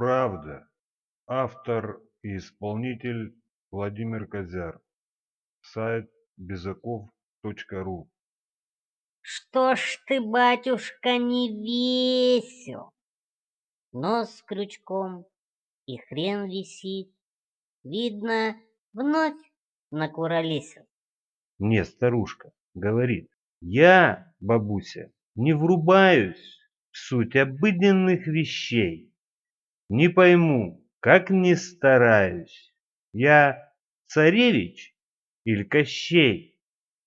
Правда. Автор и исполнитель Владимир Козяр. Сайт безаков.ру. Что ж ты, батюшка, не весел? Нос крючком и хрен висит. Видно, вновь накуролесил. Не, старушка, говорит. Я, бабуся, не врубаюсь в суть обыденных вещей. Не пойму, как не стараюсь. Я царевич или Кощей?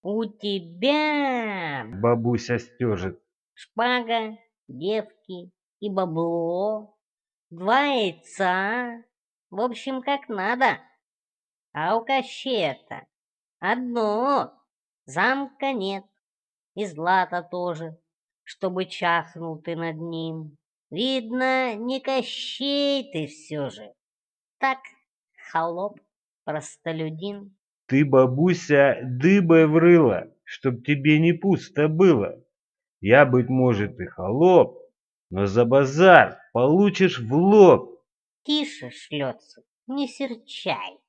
У тебя, Бабуся стежит. шпага, девки и бабло, два яйца, в общем, как надо. А у Кощея-то одно, замка нет, и злата тоже, чтобы чахнул ты над ним. Видно, не Кощей ты все же. Так, холоп, простолюдин. Ты, бабуся, дыбой врыла, чтоб тебе не пусто было. Я, быть может, и холоп, но за базар получишь в лоб. Тише шлется, не серчай.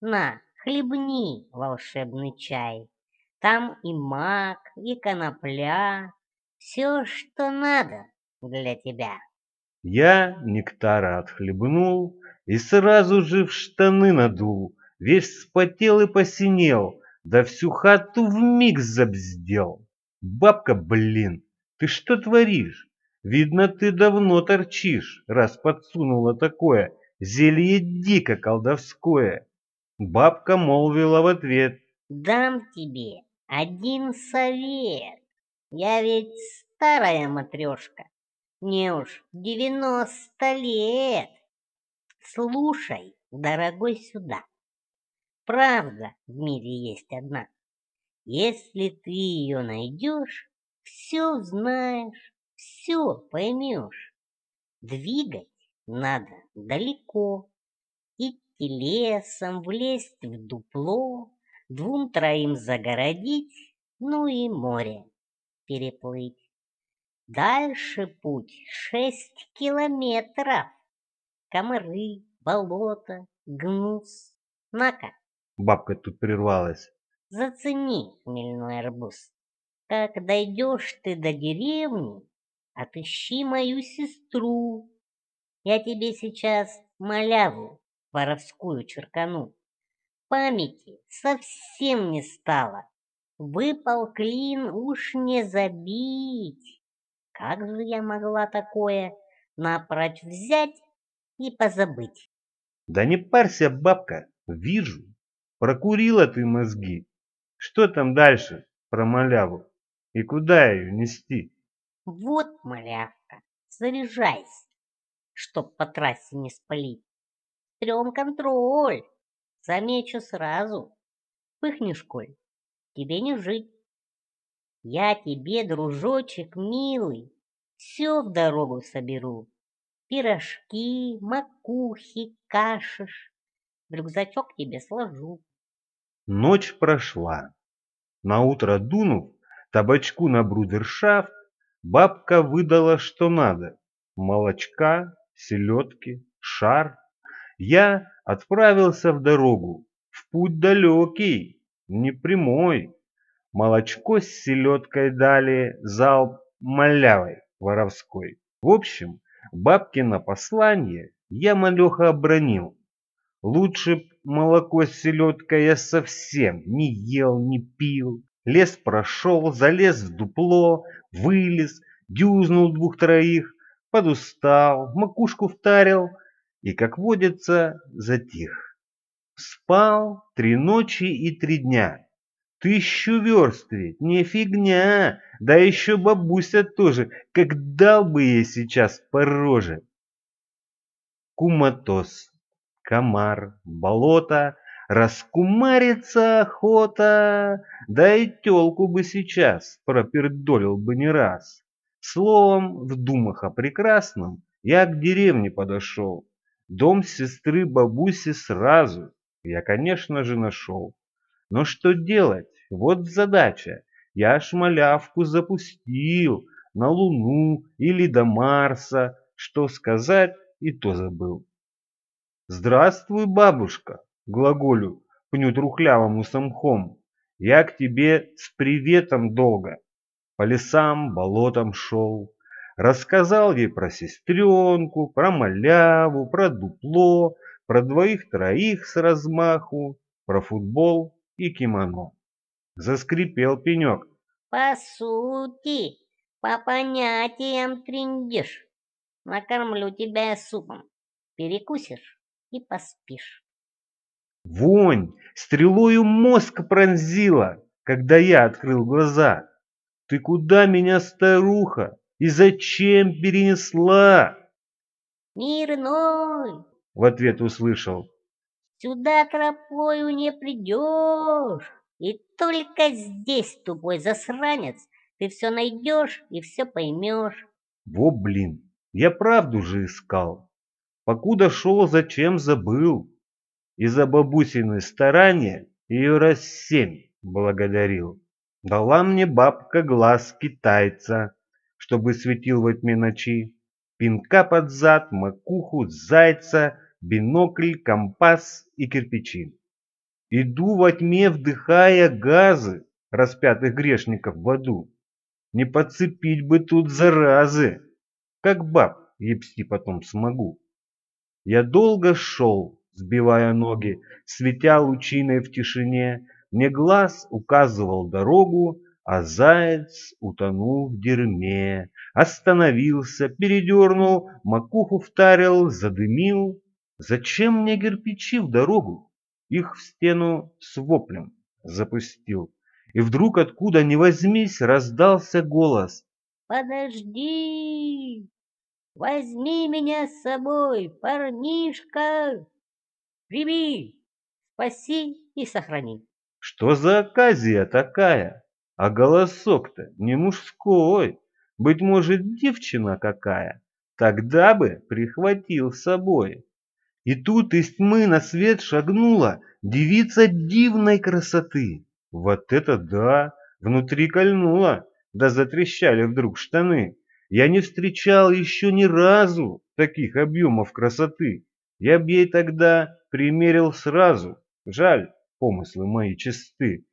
На, хлебни волшебный чай. Там и мак, и конопля, все, что надо для тебя. Я нектара отхлебнул и сразу же в штаны надул, весь вспотел и посинел, да всю хату вмиг забздел. Бабка, блин, ты что творишь? Видно, ты давно торчишь, раз подсунула такое зелье дико колдовское. Бабка молвила в ответ. Дам тебе один совет. Я ведь старая матрешка. Мне уж девяносто лет. Слушай, дорогой, сюда. Правда в мире есть одна. Если ты ее найдешь, все узнаешь, все поймешь. Двигать надо далеко. Идти лесом, влезть в дупло, двум-троим загородить, ну и море переплыть. Дальше путь шесть километров. Комары, болото, гнус. На-ка, Бабка тут прервалась. зацени хмельной арбуз. Как дойдешь ты до деревни, отыщи мою сестру. Я тебе сейчас маляву воровскую черкану. Памяти совсем не стало. Выпал клин, уж не забить. Как же я могла такое напрочь взять и позабыть? Да не парься, бабка, вижу. Прокурила ты мозги. Что там дальше про маляву? И куда ее нести? Вот, малявка, заряжайся, чтоб по трассе не спалить. Стрём контроль, замечу сразу. Пыхнешь, коль, тебе не жить. Я тебе, дружочек милый, все в дорогу соберу. Пирожки, макухи, кашиш. В рюкзачок тебе сложу. Ночь прошла. Наутро дунув табачку на брудершафт, бабка выдала что надо. Молочка, селедки, шар. Я отправился в дорогу, в путь далекий, не прямой. Молочко с селедкой дали, залп малявой воровской. В общем, бабкино послание я малеха обронил. Лучше б молоко с селедкой я совсем не ел, не пил. Лес прошел, залез в дупло, вылез, дюзнул двух-троих, подустал, макушку втарил и, как водится, затих. Спал три ночи и три дня. Тысячу верст ведь, не фигня, да еще бабуся тоже, как дал бы ей сейчас по роже. Куматос, комар, болото, раскумариться охота, да и тёлку бы сейчас пропердолил бы не раз. Словом, в думах о прекрасном я к деревне подошел. Дом сестры бабуси сразу я, конечно же, нашел. Но что делать? Вот задача. Я ж малявку запустил на Луну или до Марса. Что сказать, и то забыл. «Здравствуй, бабушка!» — глаголю, пню трухлявому самхом. «Я к тебе с приветом долго!» По лесам, болотам шел, рассказал ей про сестренку, про маляву, про дупло, про двоих-троих с размаху, про футбол и кимоно. Заскрипел пенек. По сути, по понятиям триндишь. Накормлю тебя супом. Перекусишь и поспишь. Вонь стрелою мозг пронзила, когда я открыл глаза. Ты куда меня, старуха, и зачем перенесла? Мир иной, В ответ услышал. Сюда тропою не придешь. И только здесь, тупой засранец, ты все найдешь и все поймешь. Во блин, я правду же искал. Покуда шел, зачем забыл. И за бабусины старания ее раз семь благодарил. Дала мне бабка глаз китайца, чтобы светил во тьме ночи. Пинка под зад, макуху, зайца, бинокль, компас и кирпичи. Иду во тьме, вдыхая газы распятых грешников в аду. Не подцепить бы тут заразы, как баб епси потом смогу. Я долго шел, сбивая ноги, светя лучиной в тишине, мне глаз указывал дорогу, а заяц утонул в дерьме. Остановился, передернул, макуху втарил, задымил. Зачем мне кирпичи в дорогу? Их в стену с воплем запустил. И вдруг откуда ни возьмись раздался голос. Подожди, возьми меня с собой, парнишка. Прими, спаси и сохрани. Что за оказия такая? А голосок-то не мужской, быть может, девчина какая. Тогда бы прихватил с собой. И тут из тьмы на свет шагнула девица дивной красоты. Вот это да! Внутри кольнуло, да затрещали вдруг штаны. Я не встречал еще ни разу таких объемов красоты. Я б ей тогда примерил сразу. Жаль, помыслы мои чисты.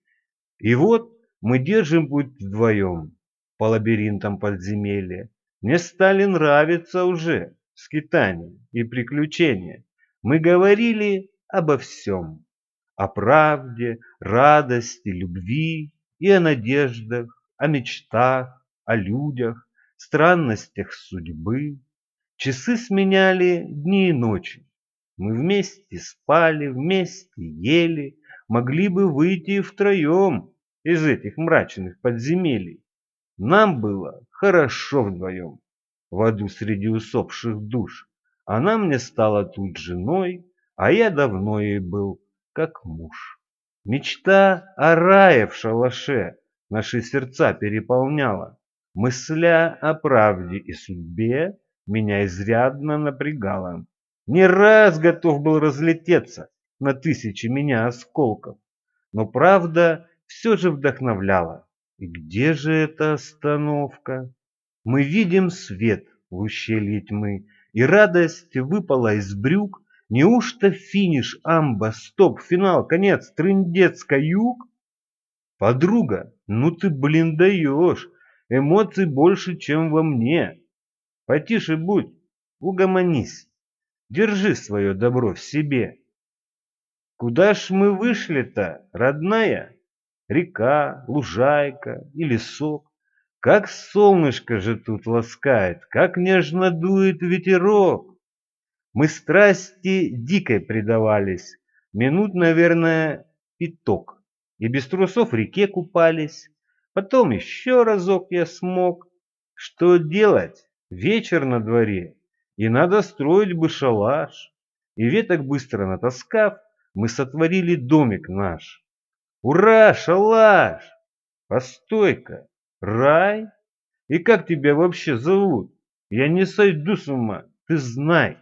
И вот мы держим путь вдвоем по лабиринтам подземелья. Мне стали нравиться уже скитания и приключения. Мы говорили обо всем. О правде, радости, любви и о надеждах, о мечтах, о людях, странностях судьбы. Часы сменяли дни и ночи. Мы вместе спали, вместе ели, могли бы выйти втроем из этих мрачных подземелий. Нам было хорошо вдвоем, в аду среди усопших душ. Она мне стала тут женой, а я давно ей был как муж. Мечта о рае в шалаше наши сердца переполняла. Мысля о правде и судьбе меня изрядно напрягала. Не раз готов был разлететься на тысячи меня осколков, но правда все же вдохновляла. И где же эта остановка? Мы видим свет в ущелье тьмы, и радость выпала из брюк. Неужто финиш, амба, стоп, финал, конец, трындец, каюк? Подруга, ну ты, блин, даешь, эмоций больше, чем во мне. Потише будь, угомонись, держи свое добро в себе. Куда ж мы вышли-то, родная? Река, лужайка и лесок. Как солнышко же тут ласкает, как нежно дует ветерок. Мы страсти дикой предавались, минут, наверное, пяток. И без трусов в реке купались. Потом еще разок я смог. Что делать? Вечер на дворе, и надо строить бы шалаш. И веток быстро натаскав, мы сотворили домик наш. Ура, шалаш! Постой-ка, рай? И как тебя вообще зовут? Я не сойду с ума, ты знай.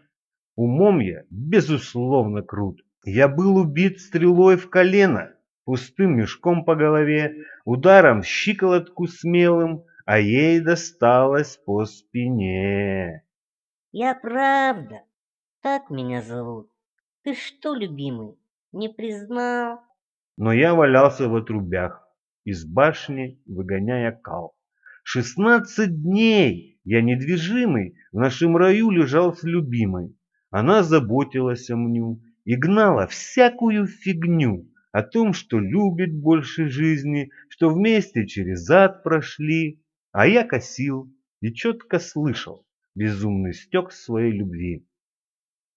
Умом я, безусловно, крут. Я был убит стрелой в колено, пустым мешком по голове, ударом в щиколотку смелым, а ей досталось по спине. Я правда Так меня зовут. Ты что, любимый, не признал? Но я валялся в отрубях, из башни выгоняя кал. Шестнадцать дней я недвижимый в нашем раю лежал с любимой. Она заботилась о мню и гнала всякую фигню о том, что любит больше жизни, что вместе через ад прошли. А я косил и четко слышал безумный стек своей любви.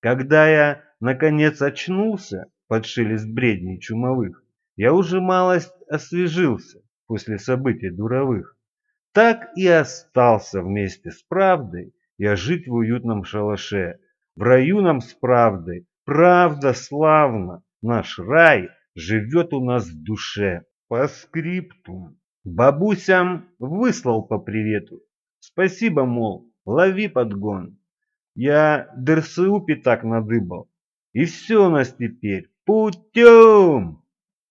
Когда я, наконец, очнулся под шелест бредней чумовых, я уже малость освежился после событий дуровых. Так и остался вместе с правдой я жить в уютном шалаше. В раю нам с правдой, правда славно, наш рай живет у нас в душе. По скрипту. Бабусям выслал по привету. Спасибо, мол, лови подгон. Я ДРСУ пятак надыбал. И все у нас теперь путем.